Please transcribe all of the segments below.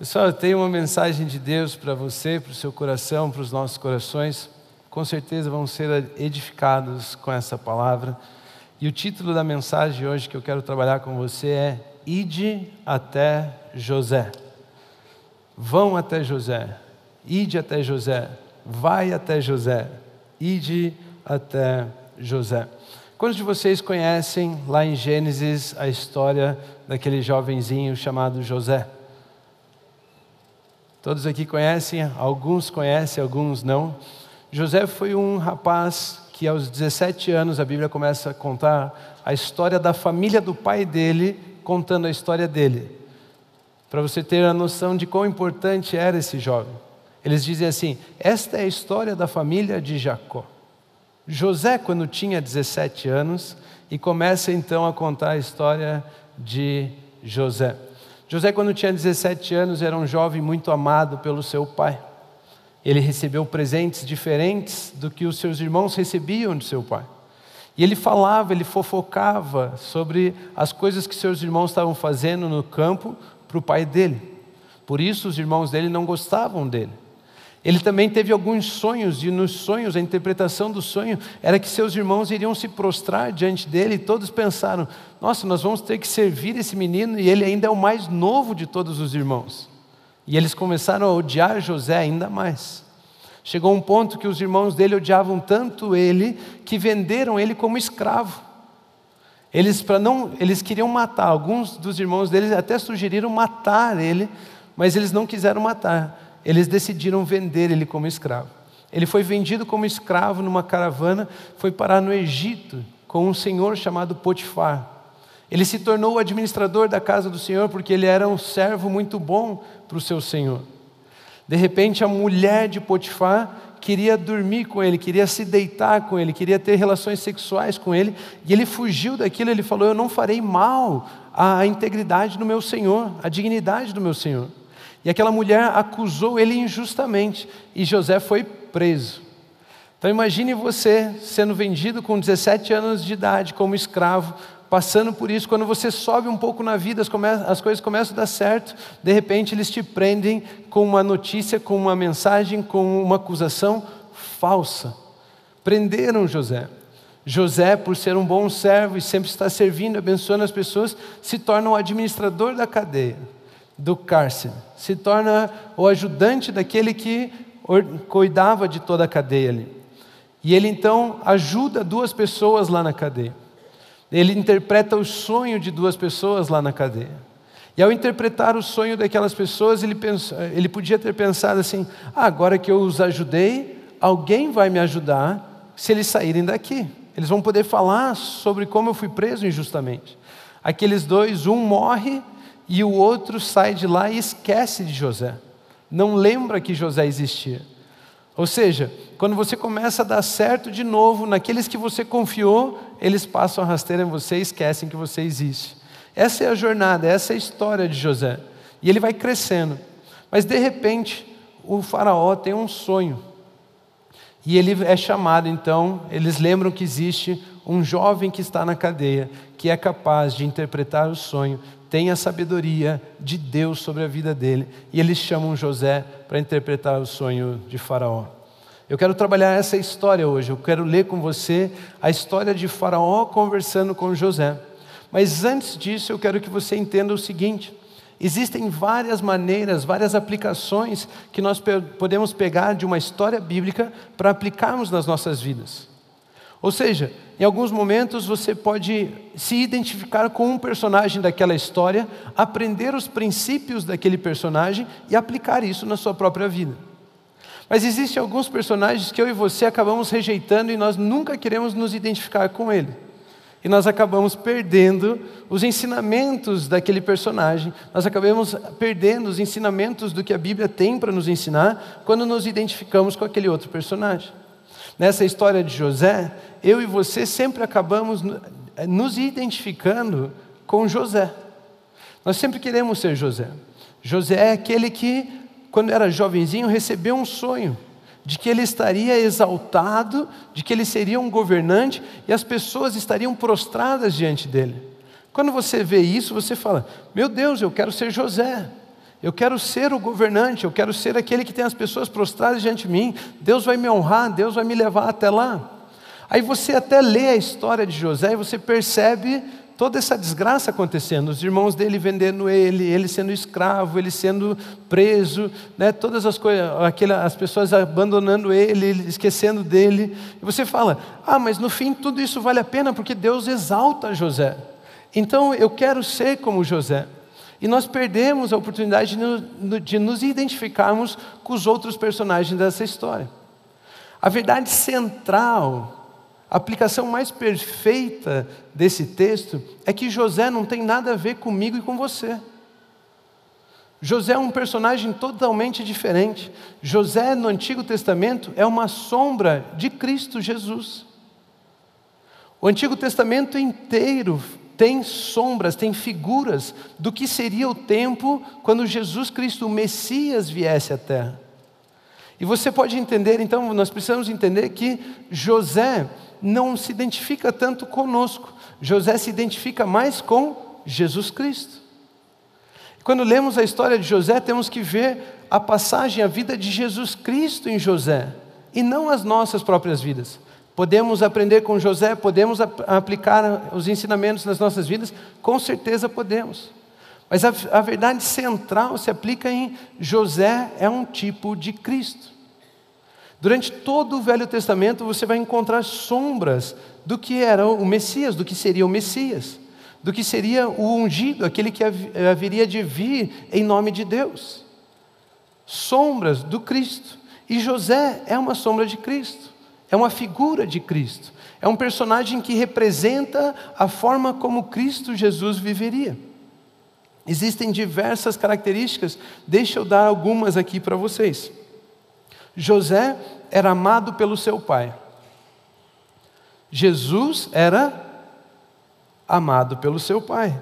Pessoal, eu tenho uma mensagem de Deus para você, para o seu coração, para os nossos corações. Com certeza vão ser edificados com essa palavra. E o título da mensagem hoje que eu quero trabalhar com você é Ide até José. Vão até José. Ide até José. Vai até José. Ide até José. Quantos de vocês conhecem lá em Gênesis a história daquele jovenzinho chamado José? Todos aqui conhecem, alguns conhecem, alguns não. José foi um rapaz que aos 17 anos a Bíblia começa a contar a história da família do pai dele, contando a história dele. Para você ter a noção de quão importante era esse jovem. Eles dizem assim: esta é a história da família de Jacó. José, quando tinha 17 anos, e começa então a contar a história de José. José, quando tinha 17 anos, era um jovem muito amado pelo seu pai. Ele recebeu presentes diferentes do que os seus irmãos recebiam de seu pai. E ele falava, ele fofocava sobre as coisas que seus irmãos estavam fazendo no campo para o pai dele. Por isso, os irmãos dele não gostavam dele. Ele também teve alguns sonhos, e nos sonhos, a interpretação do sonho era que seus irmãos iriam se prostrar diante dele, e todos pensaram: nossa, nós vamos ter que servir esse menino, e ele ainda é o mais novo de todos os irmãos. E eles começaram a odiar José ainda mais. Chegou um ponto que os irmãos dele odiavam tanto ele que venderam ele como escravo. Eles, para não, eles queriam matar, alguns dos irmãos deles até sugeriram matar ele, mas eles não quiseram matar eles decidiram vender ele como escravo. Ele foi vendido como escravo numa caravana, foi parar no Egito com um senhor chamado Potifar. Ele se tornou o administrador da casa do Senhor porque ele era um servo muito bom para o seu senhor. De repente, a mulher de Potifar queria dormir com ele, queria se deitar com ele, queria ter relações sexuais com ele, e ele fugiu daquilo. Ele falou: Eu não farei mal à integridade do meu senhor, à dignidade do meu senhor. E aquela mulher acusou ele injustamente e José foi preso. Então imagine você sendo vendido com 17 anos de idade como escravo, passando por isso, quando você sobe um pouco na vida, as, as coisas começam a dar certo, de repente eles te prendem com uma notícia, com uma mensagem, com uma acusação falsa. Prenderam José. José, por ser um bom servo e sempre estar servindo, abençoando as pessoas, se torna o administrador da cadeia do cárcere, se torna o ajudante daquele que cuidava de toda a cadeia ali. E ele então ajuda duas pessoas lá na cadeia. Ele interpreta o sonho de duas pessoas lá na cadeia. E ao interpretar o sonho daquelas pessoas, ele, pensa, ele podia ter pensado assim: ah, agora que eu os ajudei, alguém vai me ajudar se eles saírem daqui. Eles vão poder falar sobre como eu fui preso injustamente. Aqueles dois, um morre e o outro sai de lá e esquece de José. Não lembra que José existia. Ou seja, quando você começa a dar certo de novo, naqueles que você confiou, eles passam a rasteira em você e esquecem que você existe. Essa é a jornada, essa é a história de José. E ele vai crescendo. Mas de repente, o faraó tem um sonho. E ele é chamado, então, eles lembram que existe um jovem que está na cadeia, que é capaz de interpretar o sonho, tem a sabedoria de Deus sobre a vida dele, e eles chamam José para interpretar o sonho de Faraó. Eu quero trabalhar essa história hoje, eu quero ler com você a história de Faraó conversando com José. Mas antes disso, eu quero que você entenda o seguinte: existem várias maneiras, várias aplicações que nós podemos pegar de uma história bíblica para aplicarmos nas nossas vidas. Ou seja, em alguns momentos você pode se identificar com um personagem daquela história, aprender os princípios daquele personagem e aplicar isso na sua própria vida. Mas existem alguns personagens que eu e você acabamos rejeitando e nós nunca queremos nos identificar com ele. E nós acabamos perdendo os ensinamentos daquele personagem, nós acabamos perdendo os ensinamentos do que a Bíblia tem para nos ensinar quando nos identificamos com aquele outro personagem. Nessa história de José, eu e você sempre acabamos eh, nos identificando com José. Nós sempre queremos ser José. José é aquele que, quando era jovenzinho, recebeu um sonho de que ele estaria exaltado, de que ele seria um governante e as pessoas estariam prostradas diante dele. Quando você vê isso, você fala: Meu Deus, eu quero ser José. Eu quero ser o governante, eu quero ser aquele que tem as pessoas prostradas diante de mim. Deus vai me honrar, Deus vai me levar até lá. Aí você até lê a história de José e você percebe toda essa desgraça acontecendo, os irmãos dele vendendo ele, ele sendo escravo, ele sendo preso, né, todas as coisas, as pessoas abandonando ele, esquecendo dele. E você fala: "Ah, mas no fim tudo isso vale a pena porque Deus exalta José". Então eu quero ser como José. E nós perdemos a oportunidade de, nos identificarmos com os outros personagens dessa história. A verdade central, a aplicação mais perfeita desse texto é que José não tem nada a ver comigo e com você. José é um personagem totalmente diferente. José, no Antigo Testamento, é uma sombra de Cristo Jesus. O Antigo Testamento inteiro tem sombras, tem figuras do que seria o tempo quando Jesus Cristo, o Messias, viesse à terra. E você pode entender, então, nós precisamos entender que José não se identifica tanto conosco, José se identifica mais com Jesus Cristo. Quando lemos a história de José, temos que ver a passagem, a vida de Jesus Cristo em José, e não as nossas próprias vidas. Podemos aprender com José, podemos aplicar os ensinamentos nas nossas vidas? Com certeza podemos. Mas a, a verdade central se aplica em José é um tipo de Cristo. Durante todo o Velho Testamento você vai encontrar sombras do que era o Messias, do que seria o Messias, do que seria o ungido, aquele que haveria de vir em nome de Deus. Sombras do Cristo. E José é uma sombra de Cristo é uma figura de Cristo, é um personagem que representa a forma como Cristo Jesus viveria. Existem diversas características, deixa eu dar algumas aqui para vocês. José era amado pelo seu pai. Jesus era amado pelo seu pai.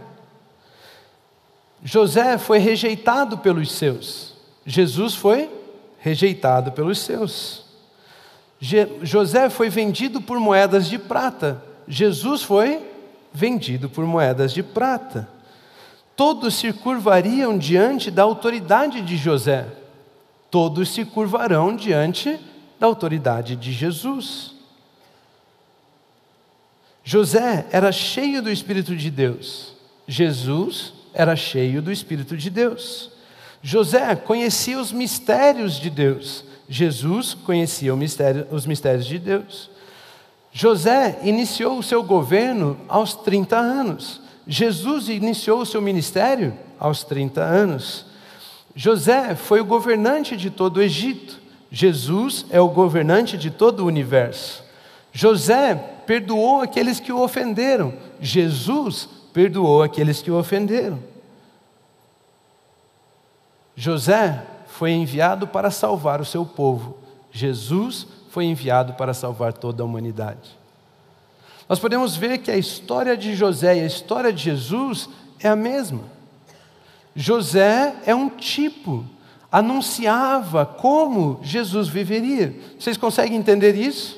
José foi rejeitado pelos seus. Jesus foi rejeitado pelos seus. José foi vendido por moedas de prata, Jesus foi vendido por moedas de prata. Todos se curvariam diante da autoridade de José, todos se curvarão diante da autoridade de Jesus. José era cheio do Espírito de Deus, Jesus era cheio do Espírito de Deus. José conhecia os mistérios de Deus, Jesus conhecia mistério, os mistérios de Deus. José iniciou o seu governo aos 30 anos. Jesus iniciou o seu ministério aos 30 anos. José foi o governante de todo o Egito. Jesus é o governante de todo o universo. José perdoou aqueles que o ofenderam. Jesus perdoou aqueles que o ofenderam. José foi enviado para salvar o seu povo. Jesus foi enviado para salvar toda a humanidade. Nós podemos ver que a história de José e a história de Jesus é a mesma. José é um tipo, anunciava como Jesus viveria. Vocês conseguem entender isso?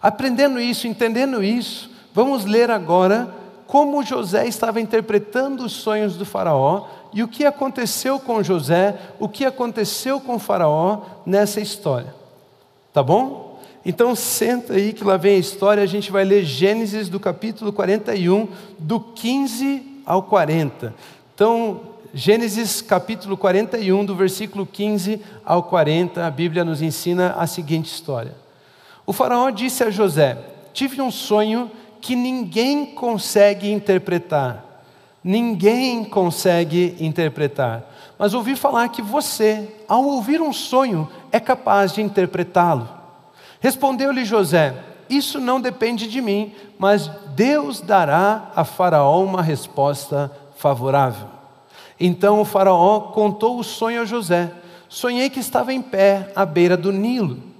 Aprendendo isso, entendendo isso, vamos ler agora como José estava interpretando os sonhos do Faraó e o que aconteceu com José, o que aconteceu com Faraó nessa história. Tá bom? Então senta aí que lá vem a história, a gente vai ler Gênesis do capítulo 41, do 15 ao 40. Então, Gênesis capítulo 41, do versículo 15 ao 40, a Bíblia nos ensina a seguinte história. O faraó disse a José: Tive um sonho que ninguém consegue interpretar ninguém consegue interpretar. Mas ouvi falar que você, ao ouvir um sonho, é capaz de interpretá-lo. Respondeu-lhe José: Isso não depende de mim, mas Deus dará a Faraó uma resposta favorável. Então o Faraó contou o sonho a José. Sonhei que estava em pé à beira do Nilo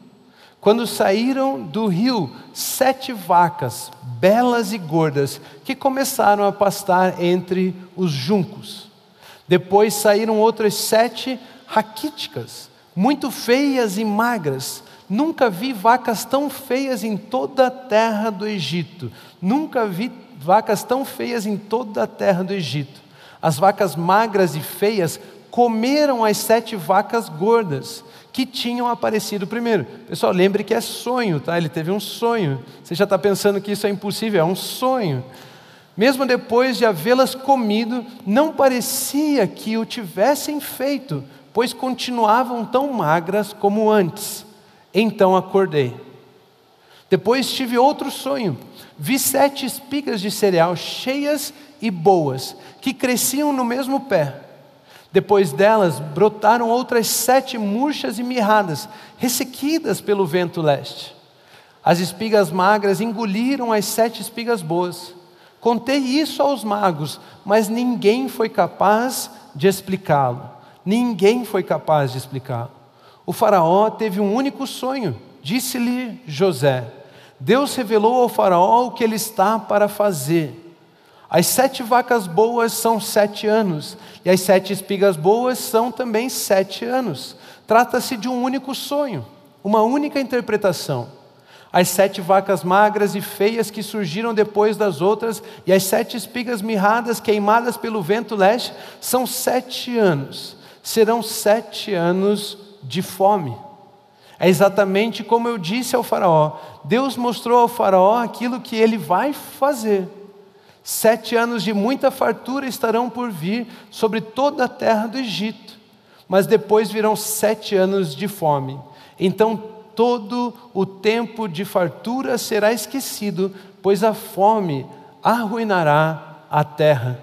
quando saíram do rio, sete vacas, belas e gordas, que começaram a pastar entre os juncos. Depois saíram outras sete raquíticas, muito feias e magras. Nunca vi vacas tão feias em toda a terra do Egito. Nunca vi vacas tão feias em toda a terra do Egito. As vacas magras e feias comeram as sete vacas gordas que tinham aparecido primeiro. Pessoal, lembre que é sonho, tá? Ele teve um sonho. Você já está pensando que isso é impossível? É um sonho. Mesmo depois de havê-las comido, não parecia que o tivessem feito, pois continuavam tão magras como antes. Então acordei. Depois tive outro sonho. Vi sete espigas de cereal cheias e boas, que cresciam no mesmo pé. Depois delas brotaram outras sete murchas e mirradas, ressequidas pelo vento leste. As espigas magras engoliram as sete espigas boas. Contei isso aos magos, mas ninguém foi capaz de explicá-lo. Ninguém foi capaz de explicá-lo. O Faraó teve um único sonho, disse-lhe José. Deus revelou ao Faraó o que ele está para fazer. As sete vacas boas são sete anos, e as sete espigas boas são também sete anos. Trata-se de um único sonho, uma única interpretação. As sete vacas magras e feias que surgiram depois das outras, e as sete espigas mirradas queimadas pelo vento leste, são sete anos. Serão sete anos de fome. É exatamente como eu disse ao Faraó: Deus mostrou ao Faraó aquilo que ele vai fazer. Sete anos de muita fartura estarão por vir sobre toda a terra do Egito, mas depois virão sete anos de fome. Então todo o tempo de fartura será esquecido, pois a fome arruinará a terra.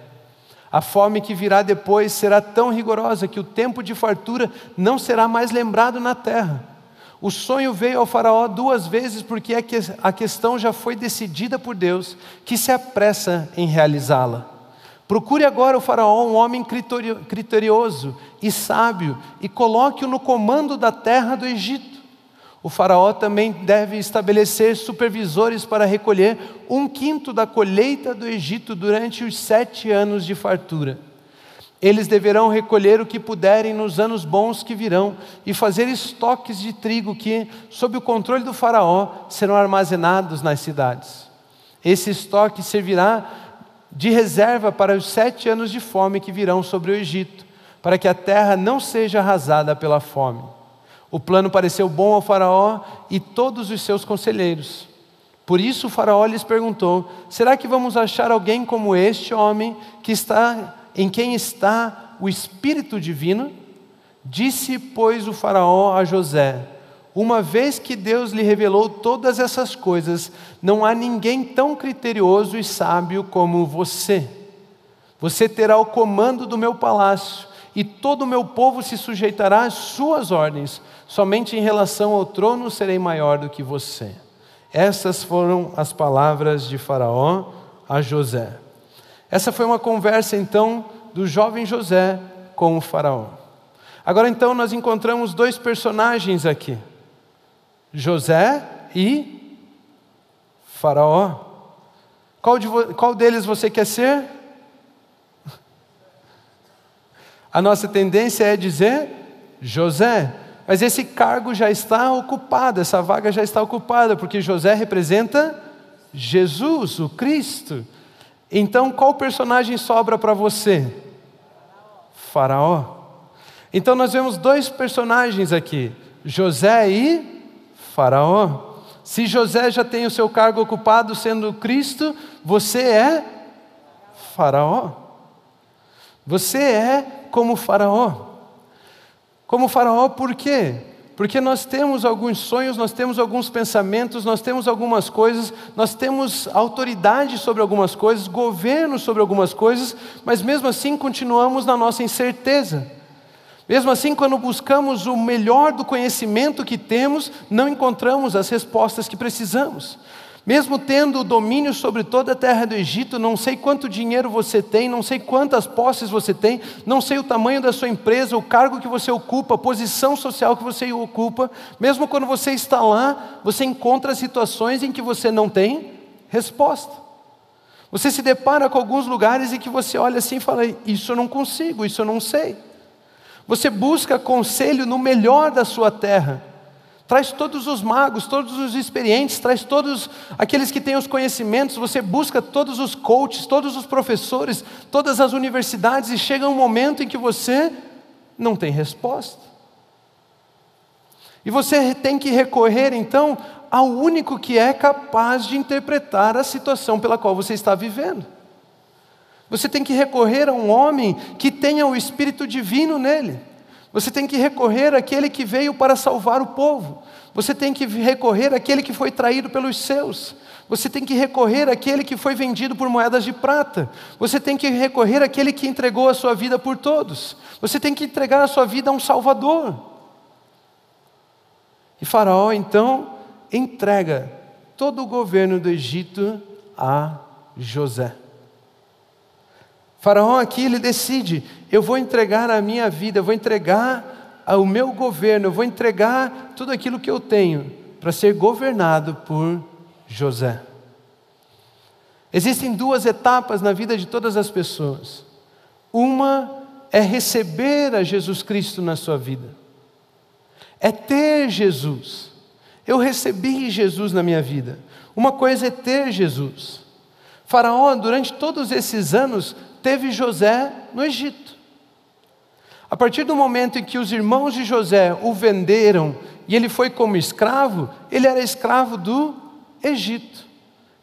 A fome que virá depois será tão rigorosa que o tempo de fartura não será mais lembrado na terra. O sonho veio ao Faraó duas vezes porque a questão já foi decidida por Deus, que se apressa em realizá-la. Procure agora o Faraó um homem criterioso e sábio e coloque-o no comando da terra do Egito. O Faraó também deve estabelecer supervisores para recolher um quinto da colheita do Egito durante os sete anos de fartura. Eles deverão recolher o que puderem nos anos bons que virão e fazer estoques de trigo que, sob o controle do Faraó, serão armazenados nas cidades. Esse estoque servirá de reserva para os sete anos de fome que virão sobre o Egito, para que a terra não seja arrasada pela fome. O plano pareceu bom ao Faraó e todos os seus conselheiros. Por isso o Faraó lhes perguntou: Será que vamos achar alguém como este homem que está em quem está o Espírito Divino? Disse, pois, o Faraó a José: Uma vez que Deus lhe revelou todas essas coisas, não há ninguém tão criterioso e sábio como você. Você terá o comando do meu palácio, e todo o meu povo se sujeitará às suas ordens. Somente em relação ao trono serei maior do que você. Essas foram as palavras de Faraó a José. Essa foi uma conversa então do jovem José com o Faraó. Agora então nós encontramos dois personagens aqui: José e Faraó. Qual, de, qual deles você quer ser? A nossa tendência é dizer José, mas esse cargo já está ocupado, essa vaga já está ocupada, porque José representa Jesus, o Cristo. Então, qual personagem sobra para você? Faraó. Então, nós vemos dois personagens aqui: José e Faraó. Se José já tem o seu cargo ocupado sendo Cristo, você é Faraó. Você é como Faraó. Como Faraó, por quê? Porque nós temos alguns sonhos, nós temos alguns pensamentos, nós temos algumas coisas, nós temos autoridade sobre algumas coisas, governo sobre algumas coisas, mas mesmo assim continuamos na nossa incerteza. Mesmo assim, quando buscamos o melhor do conhecimento que temos, não encontramos as respostas que precisamos. Mesmo tendo domínio sobre toda a terra do Egito, não sei quanto dinheiro você tem, não sei quantas posses você tem, não sei o tamanho da sua empresa, o cargo que você ocupa, a posição social que você ocupa, mesmo quando você está lá, você encontra situações em que você não tem resposta. Você se depara com alguns lugares em que você olha assim e fala: Isso eu não consigo, isso eu não sei. Você busca conselho no melhor da sua terra Traz todos os magos, todos os experientes, traz todos aqueles que têm os conhecimentos. Você busca todos os coaches, todos os professores, todas as universidades, e chega um momento em que você não tem resposta. E você tem que recorrer então ao único que é capaz de interpretar a situação pela qual você está vivendo. Você tem que recorrer a um homem que tenha o Espírito Divino nele. Você tem que recorrer àquele que veio para salvar o povo. Você tem que recorrer àquele que foi traído pelos seus. Você tem que recorrer àquele que foi vendido por moedas de prata. Você tem que recorrer àquele que entregou a sua vida por todos. Você tem que entregar a sua vida a um Salvador. E Faraó então entrega todo o governo do Egito a José. Faraó aqui ele decide: eu vou entregar a minha vida, eu vou entregar o meu governo, eu vou entregar tudo aquilo que eu tenho para ser governado por José. Existem duas etapas na vida de todas as pessoas. Uma é receber a Jesus Cristo na sua vida, é ter Jesus. Eu recebi Jesus na minha vida. Uma coisa é ter Jesus. Faraó, durante todos esses anos, teve José no Egito. A partir do momento em que os irmãos de José o venderam e ele foi como escravo, ele era escravo do Egito.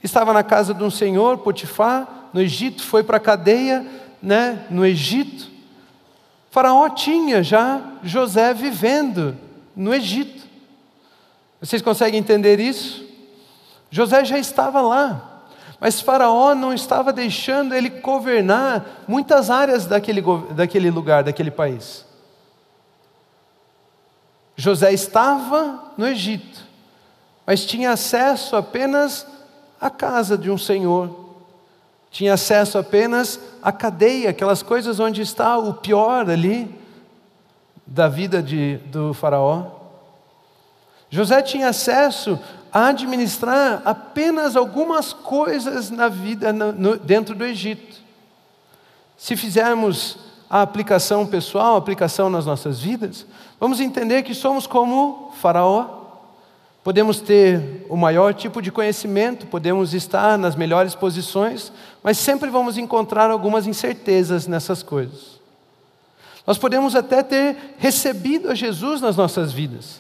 Estava na casa de um senhor, Potifar, no Egito, foi para a cadeia, né, no Egito. Faraó tinha já José vivendo no Egito. Vocês conseguem entender isso? José já estava lá. Mas Faraó não estava deixando ele governar muitas áreas daquele, daquele lugar, daquele país. José estava no Egito, mas tinha acesso apenas à casa de um senhor, tinha acesso apenas à cadeia, aquelas coisas onde está o pior ali da vida de, do Faraó. José tinha acesso administrar apenas algumas coisas na vida dentro do Egito. Se fizermos a aplicação pessoal, a aplicação nas nossas vidas, vamos entender que somos como Faraó. Podemos ter o maior tipo de conhecimento, podemos estar nas melhores posições, mas sempre vamos encontrar algumas incertezas nessas coisas. Nós podemos até ter recebido a Jesus nas nossas vidas,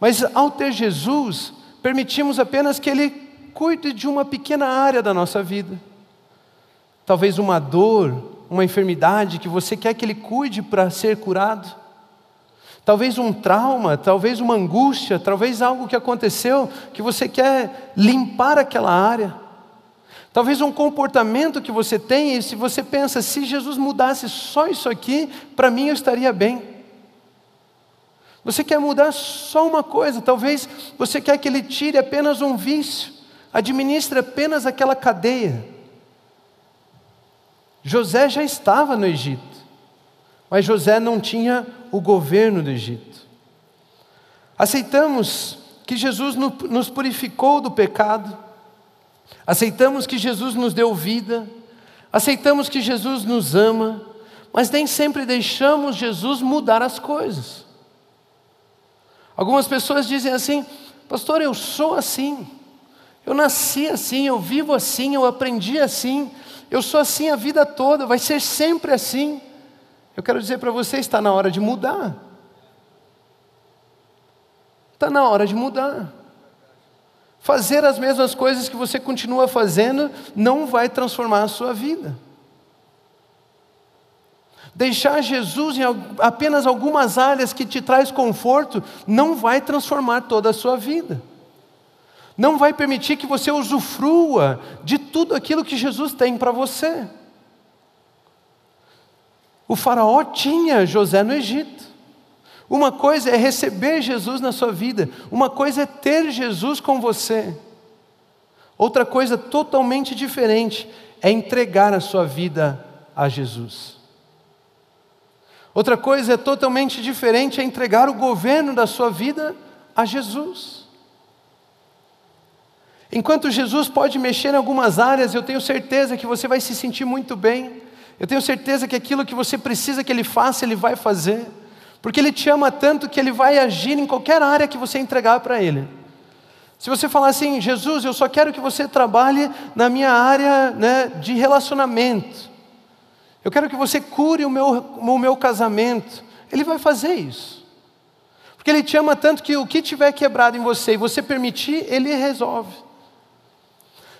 mas ao ter Jesus, permitimos apenas que Ele cuide de uma pequena área da nossa vida. Talvez uma dor, uma enfermidade que você quer que Ele cuide para ser curado. Talvez um trauma, talvez uma angústia, talvez algo que aconteceu que você quer limpar aquela área. Talvez um comportamento que você tem e se você pensa, se Jesus mudasse só isso aqui, para mim eu estaria bem. Você quer mudar só uma coisa, talvez você quer que ele tire apenas um vício, administre apenas aquela cadeia. José já estava no Egito, mas José não tinha o governo do Egito. Aceitamos que Jesus nos purificou do pecado, aceitamos que Jesus nos deu vida, aceitamos que Jesus nos ama, mas nem sempre deixamos Jesus mudar as coisas. Algumas pessoas dizem assim: Pastor, eu sou assim, eu nasci assim, eu vivo assim, eu aprendi assim, eu sou assim a vida toda, vai ser sempre assim. Eu quero dizer para você: está na hora de mudar. Está na hora de mudar. Fazer as mesmas coisas que você continua fazendo não vai transformar a sua vida. Deixar Jesus em apenas algumas áreas que te traz conforto não vai transformar toda a sua vida. Não vai permitir que você usufrua de tudo aquilo que Jesus tem para você. O faraó tinha José no Egito. Uma coisa é receber Jesus na sua vida, uma coisa é ter Jesus com você. Outra coisa totalmente diferente é entregar a sua vida a Jesus. Outra coisa é totalmente diferente, é entregar o governo da sua vida a Jesus. Enquanto Jesus pode mexer em algumas áreas, eu tenho certeza que você vai se sentir muito bem. Eu tenho certeza que aquilo que você precisa que Ele faça, Ele vai fazer. Porque Ele te ama tanto que Ele vai agir em qualquer área que você entregar para Ele. Se você falar assim, Jesus, eu só quero que você trabalhe na minha área né, de relacionamento. Eu quero que você cure o meu, o meu casamento. Ele vai fazer isso. Porque Ele te ama tanto que o que tiver quebrado em você e você permitir, Ele resolve.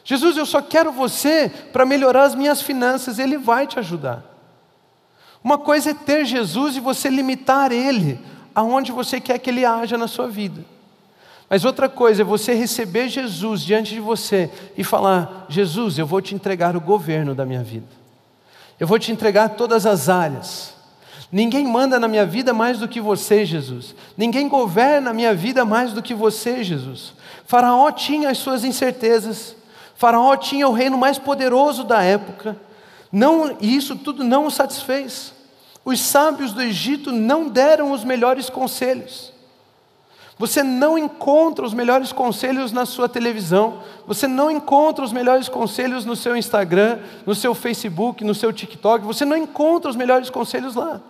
Jesus, eu só quero você para melhorar as minhas finanças, Ele vai te ajudar. Uma coisa é ter Jesus e você limitar Ele aonde você quer que Ele haja na sua vida. Mas outra coisa é você receber Jesus diante de você e falar: Jesus, eu vou te entregar o governo da minha vida, eu vou te entregar todas as áreas. Ninguém manda na minha vida mais do que você, Jesus. Ninguém governa a minha vida mais do que você, Jesus. Faraó tinha as suas incertezas. Faraó tinha o reino mais poderoso da época. Não, e isso tudo não o satisfez. Os sábios do Egito não deram os melhores conselhos. Você não encontra os melhores conselhos na sua televisão, você não encontra os melhores conselhos no seu Instagram, no seu Facebook, no seu TikTok, você não encontra os melhores conselhos lá.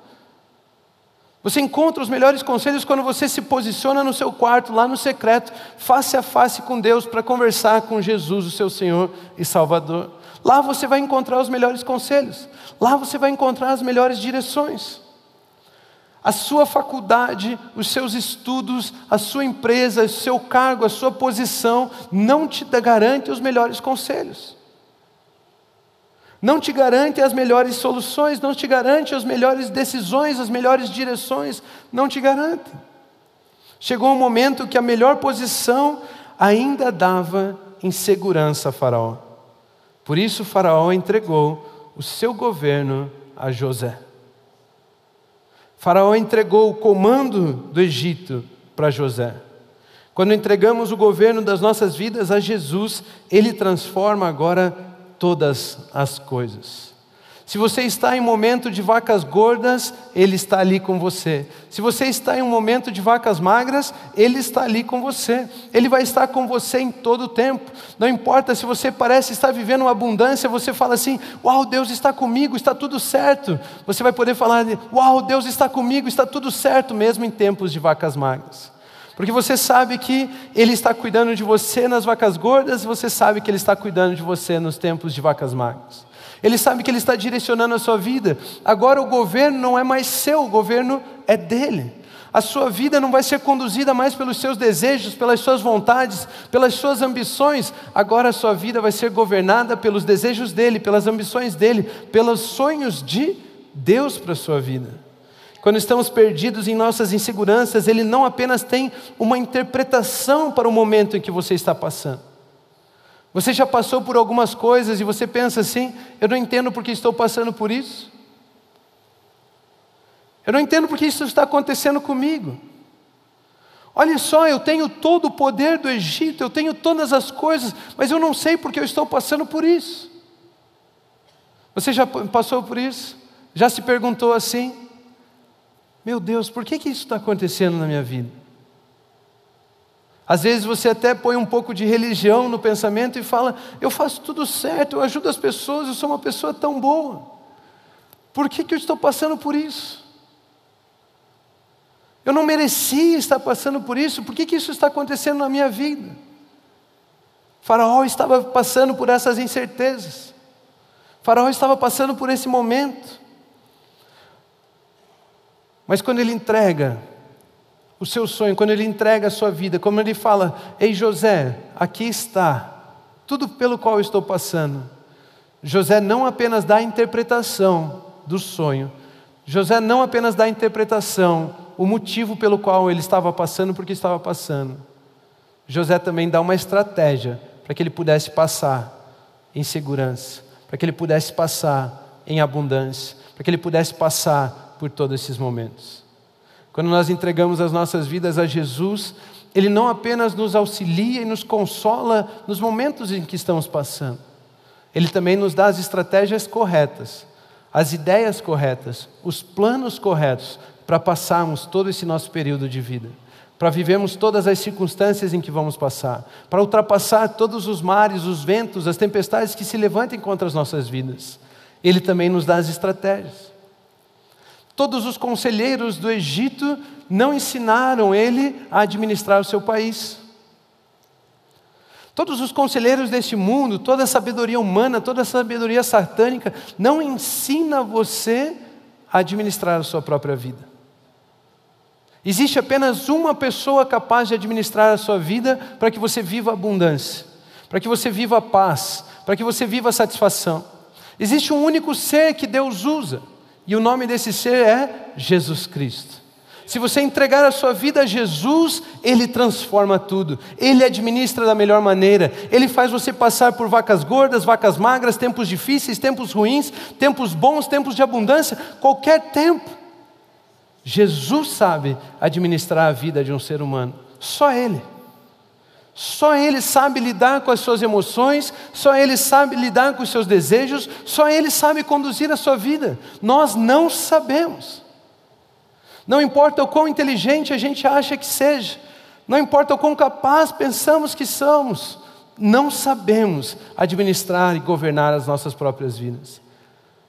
Você encontra os melhores conselhos quando você se posiciona no seu quarto, lá no secreto, face a face com Deus, para conversar com Jesus, o seu Senhor e Salvador. Lá você vai encontrar os melhores conselhos, lá você vai encontrar as melhores direções. A sua faculdade, os seus estudos, a sua empresa, o seu cargo, a sua posição não te garante os melhores conselhos. Não te garante as melhores soluções, não te garante as melhores decisões, as melhores direções, não te garante. Chegou um momento que a melhor posição ainda dava insegurança a Faraó. Por isso, Faraó entregou o seu governo a José. Faraó entregou o comando do Egito para José. Quando entregamos o governo das nossas vidas a Jesus, ele transforma agora todas as coisas. Se você está em momento de vacas gordas, Ele está ali com você. Se você está em um momento de vacas magras, Ele está ali com você. Ele vai estar com você em todo o tempo. Não importa se você parece estar vivendo uma abundância, você fala assim: Uau, Deus está comigo, está tudo certo. Você vai poder falar: Uau, Deus está comigo, está tudo certo, mesmo em tempos de vacas magras. Porque você sabe que Ele está cuidando de você nas vacas gordas, e você sabe que Ele está cuidando de você nos tempos de vacas magras. Ele sabe que Ele está direcionando a sua vida. Agora o governo não é mais seu, o governo é dele. A sua vida não vai ser conduzida mais pelos seus desejos, pelas suas vontades, pelas suas ambições. Agora a sua vida vai ser governada pelos desejos dele, pelas ambições dele, pelos sonhos de Deus para a sua vida. Quando estamos perdidos em nossas inseguranças, Ele não apenas tem uma interpretação para o momento em que você está passando. Você já passou por algumas coisas e você pensa assim: eu não entendo porque estou passando por isso. Eu não entendo porque isso está acontecendo comigo. Olha só, eu tenho todo o poder do Egito, eu tenho todas as coisas, mas eu não sei porque eu estou passando por isso. Você já passou por isso? Já se perguntou assim? Meu Deus, por que, que isso está acontecendo na minha vida? Às vezes você até põe um pouco de religião no pensamento e fala: Eu faço tudo certo, eu ajudo as pessoas, eu sou uma pessoa tão boa. Por que, que eu estou passando por isso? Eu não merecia estar passando por isso, por que, que isso está acontecendo na minha vida? Faraó estava passando por essas incertezas, Faraó estava passando por esse momento. Mas quando ele entrega o seu sonho, quando ele entrega a sua vida, como ele fala: Ei José, aqui está tudo pelo qual estou passando. José não apenas dá a interpretação do sonho, José não apenas dá a interpretação, o motivo pelo qual ele estava passando, porque estava passando. José também dá uma estratégia para que ele pudesse passar em segurança, para que ele pudesse passar em abundância, para que ele pudesse passar por todos esses momentos. Quando nós entregamos as nossas vidas a Jesus, Ele não apenas nos auxilia e nos consola nos momentos em que estamos passando, Ele também nos dá as estratégias corretas, as ideias corretas, os planos corretos para passarmos todo esse nosso período de vida, para vivermos todas as circunstâncias em que vamos passar, para ultrapassar todos os mares, os ventos, as tempestades que se levantem contra as nossas vidas. Ele também nos dá as estratégias. Todos os conselheiros do Egito não ensinaram ele a administrar o seu país. Todos os conselheiros deste mundo, toda a sabedoria humana, toda a sabedoria satânica, não ensina você a administrar a sua própria vida. Existe apenas uma pessoa capaz de administrar a sua vida para que você viva abundância, para que você viva paz, para que você viva satisfação. Existe um único ser que Deus usa, e o nome desse ser é Jesus Cristo. Se você entregar a sua vida a Jesus, Ele transforma tudo, Ele administra da melhor maneira, Ele faz você passar por vacas gordas, vacas magras, tempos difíceis, tempos ruins, tempos bons, tempos de abundância, qualquer tempo. Jesus sabe administrar a vida de um ser humano, só Ele. Só Ele sabe lidar com as suas emoções, só Ele sabe lidar com os seus desejos, só Ele sabe conduzir a sua vida. Nós não sabemos. Não importa o quão inteligente a gente acha que seja, não importa o quão capaz pensamos que somos, não sabemos administrar e governar as nossas próprias vidas.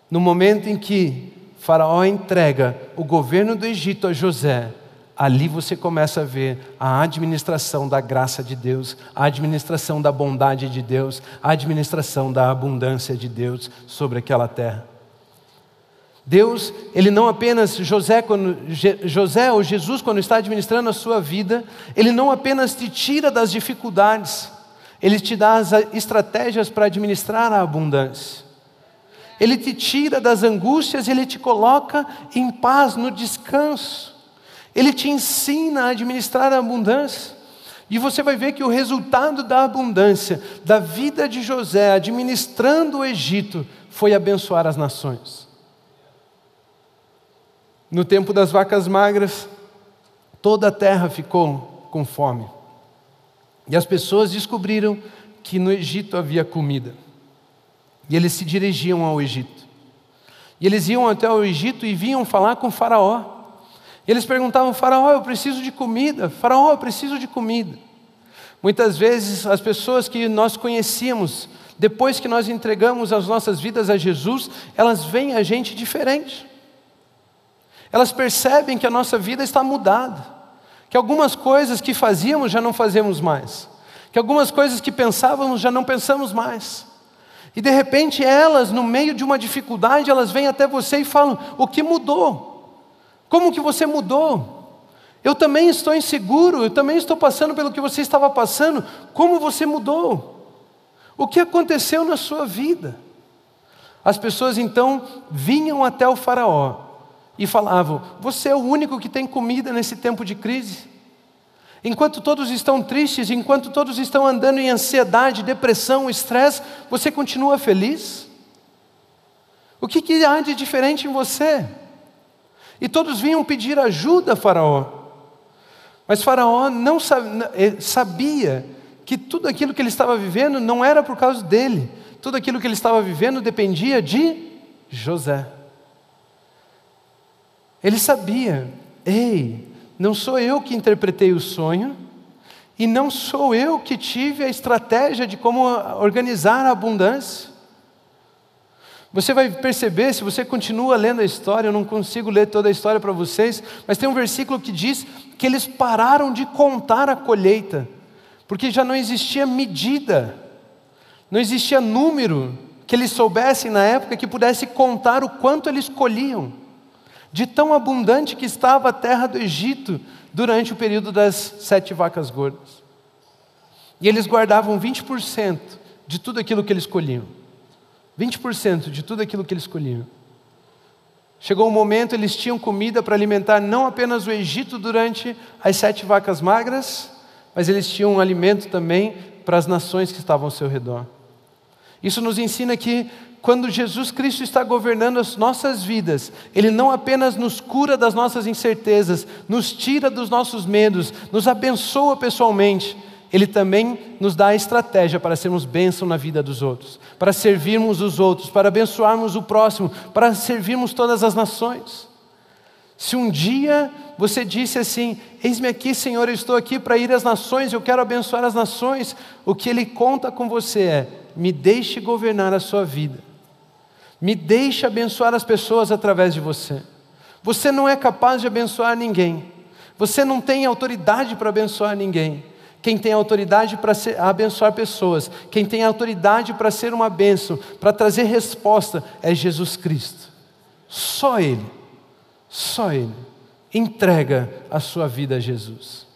No momento em que Faraó entrega o governo do Egito a José, ali você começa a ver a administração da graça de Deus, a administração da bondade de Deus, a administração da abundância de Deus sobre aquela terra. Deus, ele não apenas, José, quando, José ou Jesus, quando está administrando a sua vida, ele não apenas te tira das dificuldades, ele te dá as estratégias para administrar a abundância. Ele te tira das angústias, ele te coloca em paz, no descanso. Ele te ensina a administrar a abundância. E você vai ver que o resultado da abundância, da vida de José administrando o Egito, foi abençoar as nações. No tempo das vacas magras, toda a terra ficou com fome. E as pessoas descobriram que no Egito havia comida. E eles se dirigiam ao Egito. E eles iam até o Egito e vinham falar com Faraó. Eles perguntavam: Faraó, eu preciso de comida. Faraó, eu preciso de comida. Muitas vezes as pessoas que nós conhecíamos, depois que nós entregamos as nossas vidas a Jesus, elas veem a gente diferente. Elas percebem que a nossa vida está mudada, que algumas coisas que fazíamos já não fazemos mais, que algumas coisas que pensávamos já não pensamos mais. E de repente elas, no meio de uma dificuldade, elas vêm até você e falam: "O que mudou? Como que você mudou? Eu também estou inseguro, eu também estou passando pelo que você estava passando. Como você mudou? O que aconteceu na sua vida?" As pessoas então vinham até o faraó e falavam: Você é o único que tem comida nesse tempo de crise. Enquanto todos estão tristes, enquanto todos estão andando em ansiedade, depressão, estresse, você continua feliz? O que, que há de diferente em você? E todos vinham pedir ajuda a Faraó. Mas Faraó não eh, sabia que tudo aquilo que ele estava vivendo não era por causa dele, tudo aquilo que ele estava vivendo dependia de José. Ele sabia, ei, não sou eu que interpretei o sonho, e não sou eu que tive a estratégia de como organizar a abundância. Você vai perceber, se você continua lendo a história, eu não consigo ler toda a história para vocês, mas tem um versículo que diz que eles pararam de contar a colheita, porque já não existia medida, não existia número que eles soubessem na época que pudesse contar o quanto eles colhiam de tão abundante que estava a terra do Egito durante o período das sete vacas gordas. E eles guardavam 20% de tudo aquilo que eles colhiam. 20% de tudo aquilo que eles colhiam. Chegou um momento, eles tinham comida para alimentar não apenas o Egito durante as sete vacas magras, mas eles tinham um alimento também para as nações que estavam ao seu redor. Isso nos ensina que quando Jesus Cristo está governando as nossas vidas, Ele não apenas nos cura das nossas incertezas, nos tira dos nossos medos, nos abençoa pessoalmente, Ele também nos dá a estratégia para sermos bênção na vida dos outros, para servirmos os outros, para abençoarmos o próximo, para servirmos todas as nações. Se um dia você disse assim: Eis-me aqui, Senhor, eu estou aqui para ir às nações, eu quero abençoar as nações, o que Ele conta com você é: me deixe governar a sua vida. Me deixe abençoar as pessoas através de você. Você não é capaz de abençoar ninguém. Você não tem autoridade para abençoar ninguém. Quem tem autoridade para abençoar pessoas, quem tem autoridade para ser uma bênção, para trazer resposta, é Jesus Cristo. Só Ele, só Ele. Entrega a sua vida a Jesus.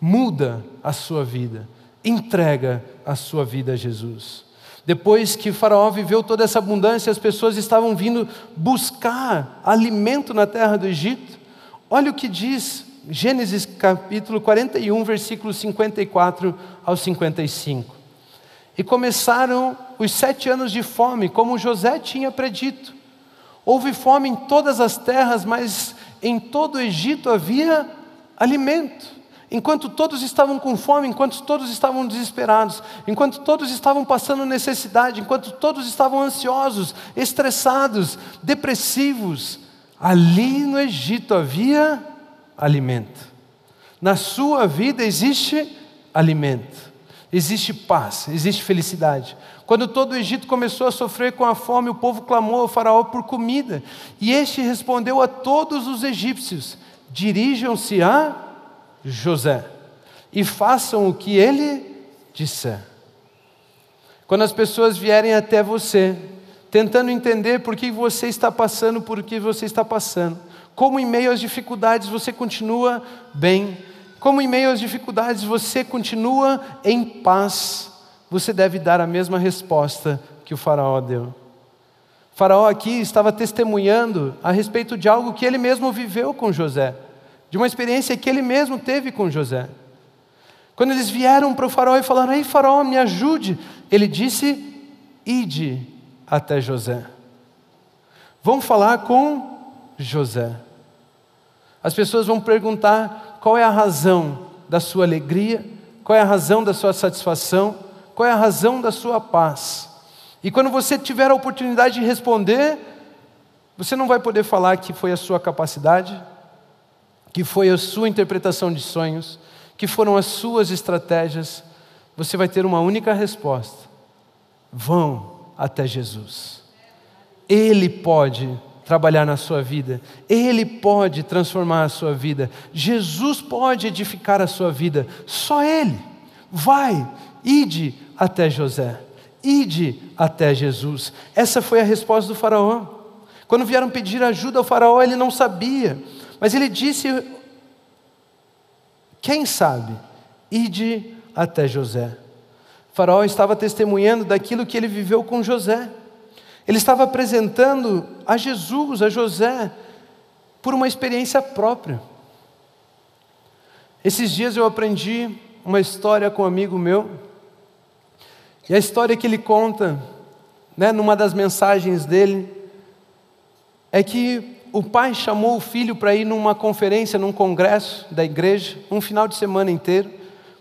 Muda a sua vida. Entrega a sua vida a Jesus. Depois que Faraó viveu toda essa abundância, as pessoas estavam vindo buscar alimento na terra do Egito. Olha o que diz Gênesis capítulo 41, versículos 54 ao 55. E começaram os sete anos de fome, como José tinha predito. Houve fome em todas as terras, mas em todo o Egito havia alimento. Enquanto todos estavam com fome, enquanto todos estavam desesperados, enquanto todos estavam passando necessidade, enquanto todos estavam ansiosos, estressados, depressivos, ali no Egito havia alimento. Na sua vida existe alimento, existe paz, existe felicidade. Quando todo o Egito começou a sofrer com a fome, o povo clamou ao Faraó por comida, e este respondeu a todos os egípcios: dirijam-se a José e façam o que ele disser. Quando as pessoas vierem até você, tentando entender por que você está passando por que você está passando, como em meio às dificuldades você continua bem, como em meio às dificuldades você continua em paz, você deve dar a mesma resposta que o Faraó deu. O faraó aqui estava testemunhando a respeito de algo que ele mesmo viveu com José de uma experiência que ele mesmo teve com José. Quando eles vieram para o faraó e falaram: Ei, faraó, me ajude, ele disse: Ide até José. Vão falar com José. As pessoas vão perguntar qual é a razão da sua alegria, qual é a razão da sua satisfação, qual é a razão da sua paz. E quando você tiver a oportunidade de responder, você não vai poder falar que foi a sua capacidade, que foi a sua interpretação de sonhos, que foram as suas estratégias, você vai ter uma única resposta: vão até Jesus. Ele pode trabalhar na sua vida, Ele pode transformar a sua vida, Jesus pode edificar a sua vida, só Ele. Vai, ide até José, ide até Jesus. Essa foi a resposta do Faraó. Quando vieram pedir ajuda ao Faraó, ele não sabia. Mas ele disse: Quem sabe, ide até José. O faraó estava testemunhando daquilo que ele viveu com José. Ele estava apresentando a Jesus, a José, por uma experiência própria. Esses dias eu aprendi uma história com um amigo meu, e a história que ele conta, né, numa das mensagens dele, é que o pai chamou o filho para ir numa conferência, num congresso da igreja, um final de semana inteiro,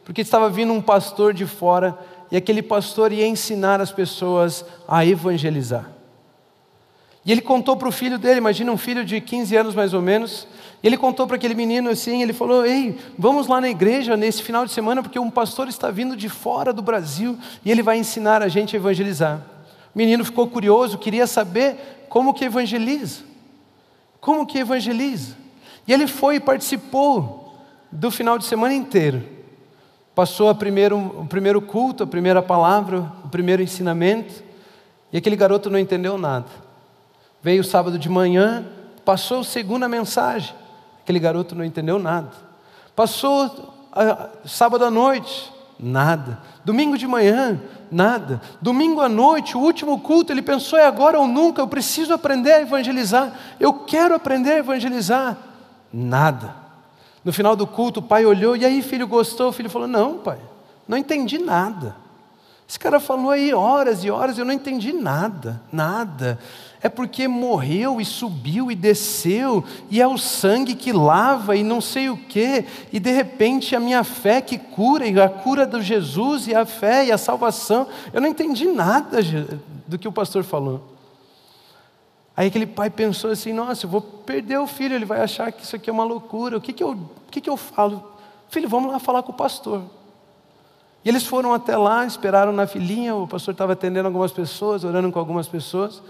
porque estava vindo um pastor de fora e aquele pastor ia ensinar as pessoas a evangelizar. E ele contou para o filho dele, imagina um filho de 15 anos mais ou menos, e ele contou para aquele menino assim, ele falou: "Ei, vamos lá na igreja nesse final de semana porque um pastor está vindo de fora do Brasil e ele vai ensinar a gente a evangelizar". O menino ficou curioso, queria saber como que evangeliza. Como que evangeliza? E ele foi e participou do final de semana inteiro. Passou primeiro, o primeiro culto, a primeira palavra, o primeiro ensinamento, e aquele garoto não entendeu nada. Veio sábado de manhã, passou a segunda mensagem, aquele garoto não entendeu nada. Passou a, sábado à noite, nada. Domingo de manhã, nada. Domingo à noite, o último culto, ele pensou: é agora ou nunca, eu preciso aprender a evangelizar, eu quero aprender a evangelizar. Nada. No final do culto, o pai olhou, e aí, filho, gostou? O filho falou: não, pai, não entendi nada. Esse cara falou aí horas e horas, eu não entendi nada, nada é porque morreu e subiu e desceu, e é o sangue que lava e não sei o quê, e de repente a minha fé que cura, e a cura do Jesus, e a fé e a salvação. Eu não entendi nada do que o pastor falou. Aí aquele pai pensou assim: nossa, eu vou perder o filho, ele vai achar que isso aqui é uma loucura, o que, que, eu, o que, que eu falo? Filho, vamos lá falar com o pastor. E eles foram até lá, esperaram na filinha, o pastor estava atendendo algumas pessoas, orando com algumas pessoas.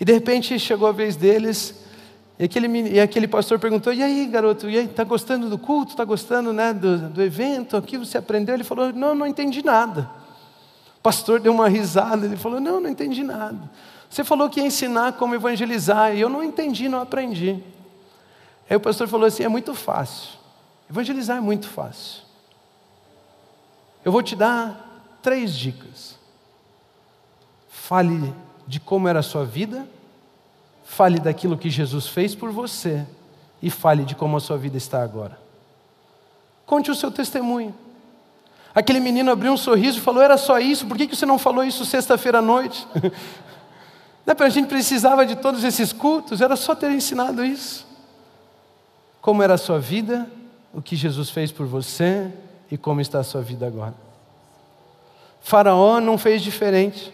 E de repente chegou a vez deles, E aquele, e aquele pastor perguntou: E aí, garoto, e aí, está gostando do culto? Está gostando né, do, do evento? O que você aprendeu? Ele falou: Não, não entendi nada. O pastor deu uma risada, ele falou: Não, não entendi nada. Você falou que ia ensinar como evangelizar, e eu não entendi, não aprendi. Aí o pastor falou assim: É muito fácil. Evangelizar é muito fácil. Eu vou te dar três dicas. Fale de como era a sua vida Fale daquilo que Jesus fez por você e fale de como a sua vida está agora. Conte o seu testemunho. Aquele menino abriu um sorriso e falou: Era só isso, por que você não falou isso sexta-feira à noite? Não é a gente precisava de todos esses cultos, era só ter ensinado isso. Como era a sua vida, o que Jesus fez por você e como está a sua vida agora. Faraó não fez diferente.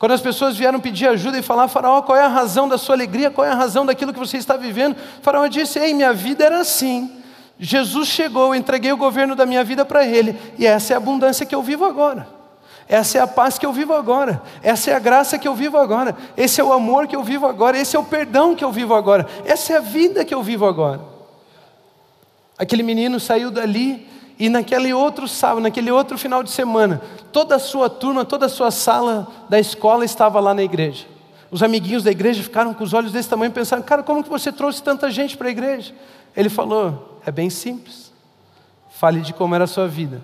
Quando as pessoas vieram pedir ajuda e falar, Faraó, qual é a razão da sua alegria, qual é a razão daquilo que você está vivendo? Faraó disse: Ei, minha vida era assim. Jesus chegou, eu entreguei o governo da minha vida para ele, e essa é a abundância que eu vivo agora. Essa é a paz que eu vivo agora. Essa é a graça que eu vivo agora. Esse é o amor que eu vivo agora. Esse é o perdão que eu vivo agora. Essa é a vida que eu vivo agora. Aquele menino saiu dali e naquele outro sábado, naquele outro final de semana, toda a sua turma, toda a sua sala da escola estava lá na igreja. Os amiguinhos da igreja ficaram com os olhos desse tamanho, pensando: cara, como que você trouxe tanta gente para a igreja? Ele falou: é bem simples. Fale de como era a sua vida,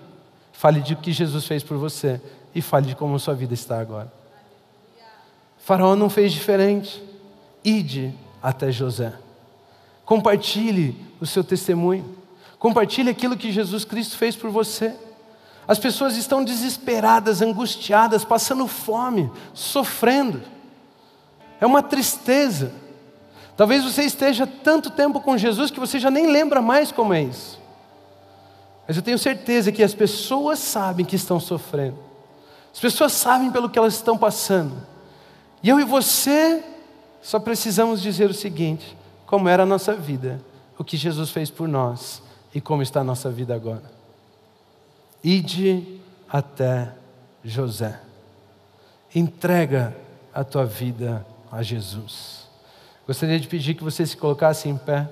fale de o que Jesus fez por você e fale de como a sua vida está agora. Faraó não fez diferente. Ide até José. Compartilhe o seu testemunho. Compartilhe aquilo que Jesus Cristo fez por você. As pessoas estão desesperadas, angustiadas, passando fome, sofrendo. É uma tristeza. Talvez você esteja tanto tempo com Jesus que você já nem lembra mais como é isso. Mas eu tenho certeza que as pessoas sabem que estão sofrendo. As pessoas sabem pelo que elas estão passando. E eu e você só precisamos dizer o seguinte: como era a nossa vida, o que Jesus fez por nós e como está a nossa vida agora. Ide até José. Entrega a tua vida a Jesus. Gostaria de pedir que você se colocasse em pé.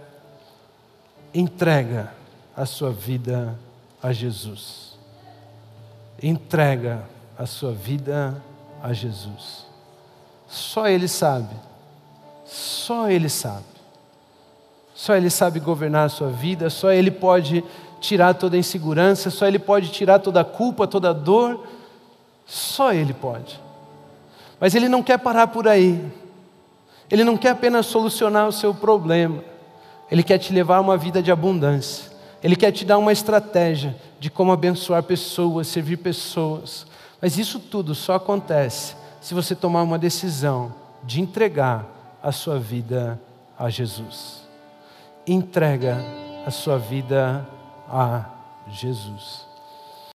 Entrega a sua vida a Jesus. Entrega a sua vida a Jesus. Só Ele sabe. Só Ele sabe só Ele sabe governar a sua vida, só Ele pode tirar toda a insegurança, só Ele pode tirar toda a culpa, toda a dor. Só Ele pode. Mas Ele não quer parar por aí. Ele não quer apenas solucionar o seu problema. Ele quer te levar a uma vida de abundância. Ele quer te dar uma estratégia de como abençoar pessoas, servir pessoas. Mas isso tudo só acontece se você tomar uma decisão de entregar a sua vida a Jesus entrega a sua vida a Jesus.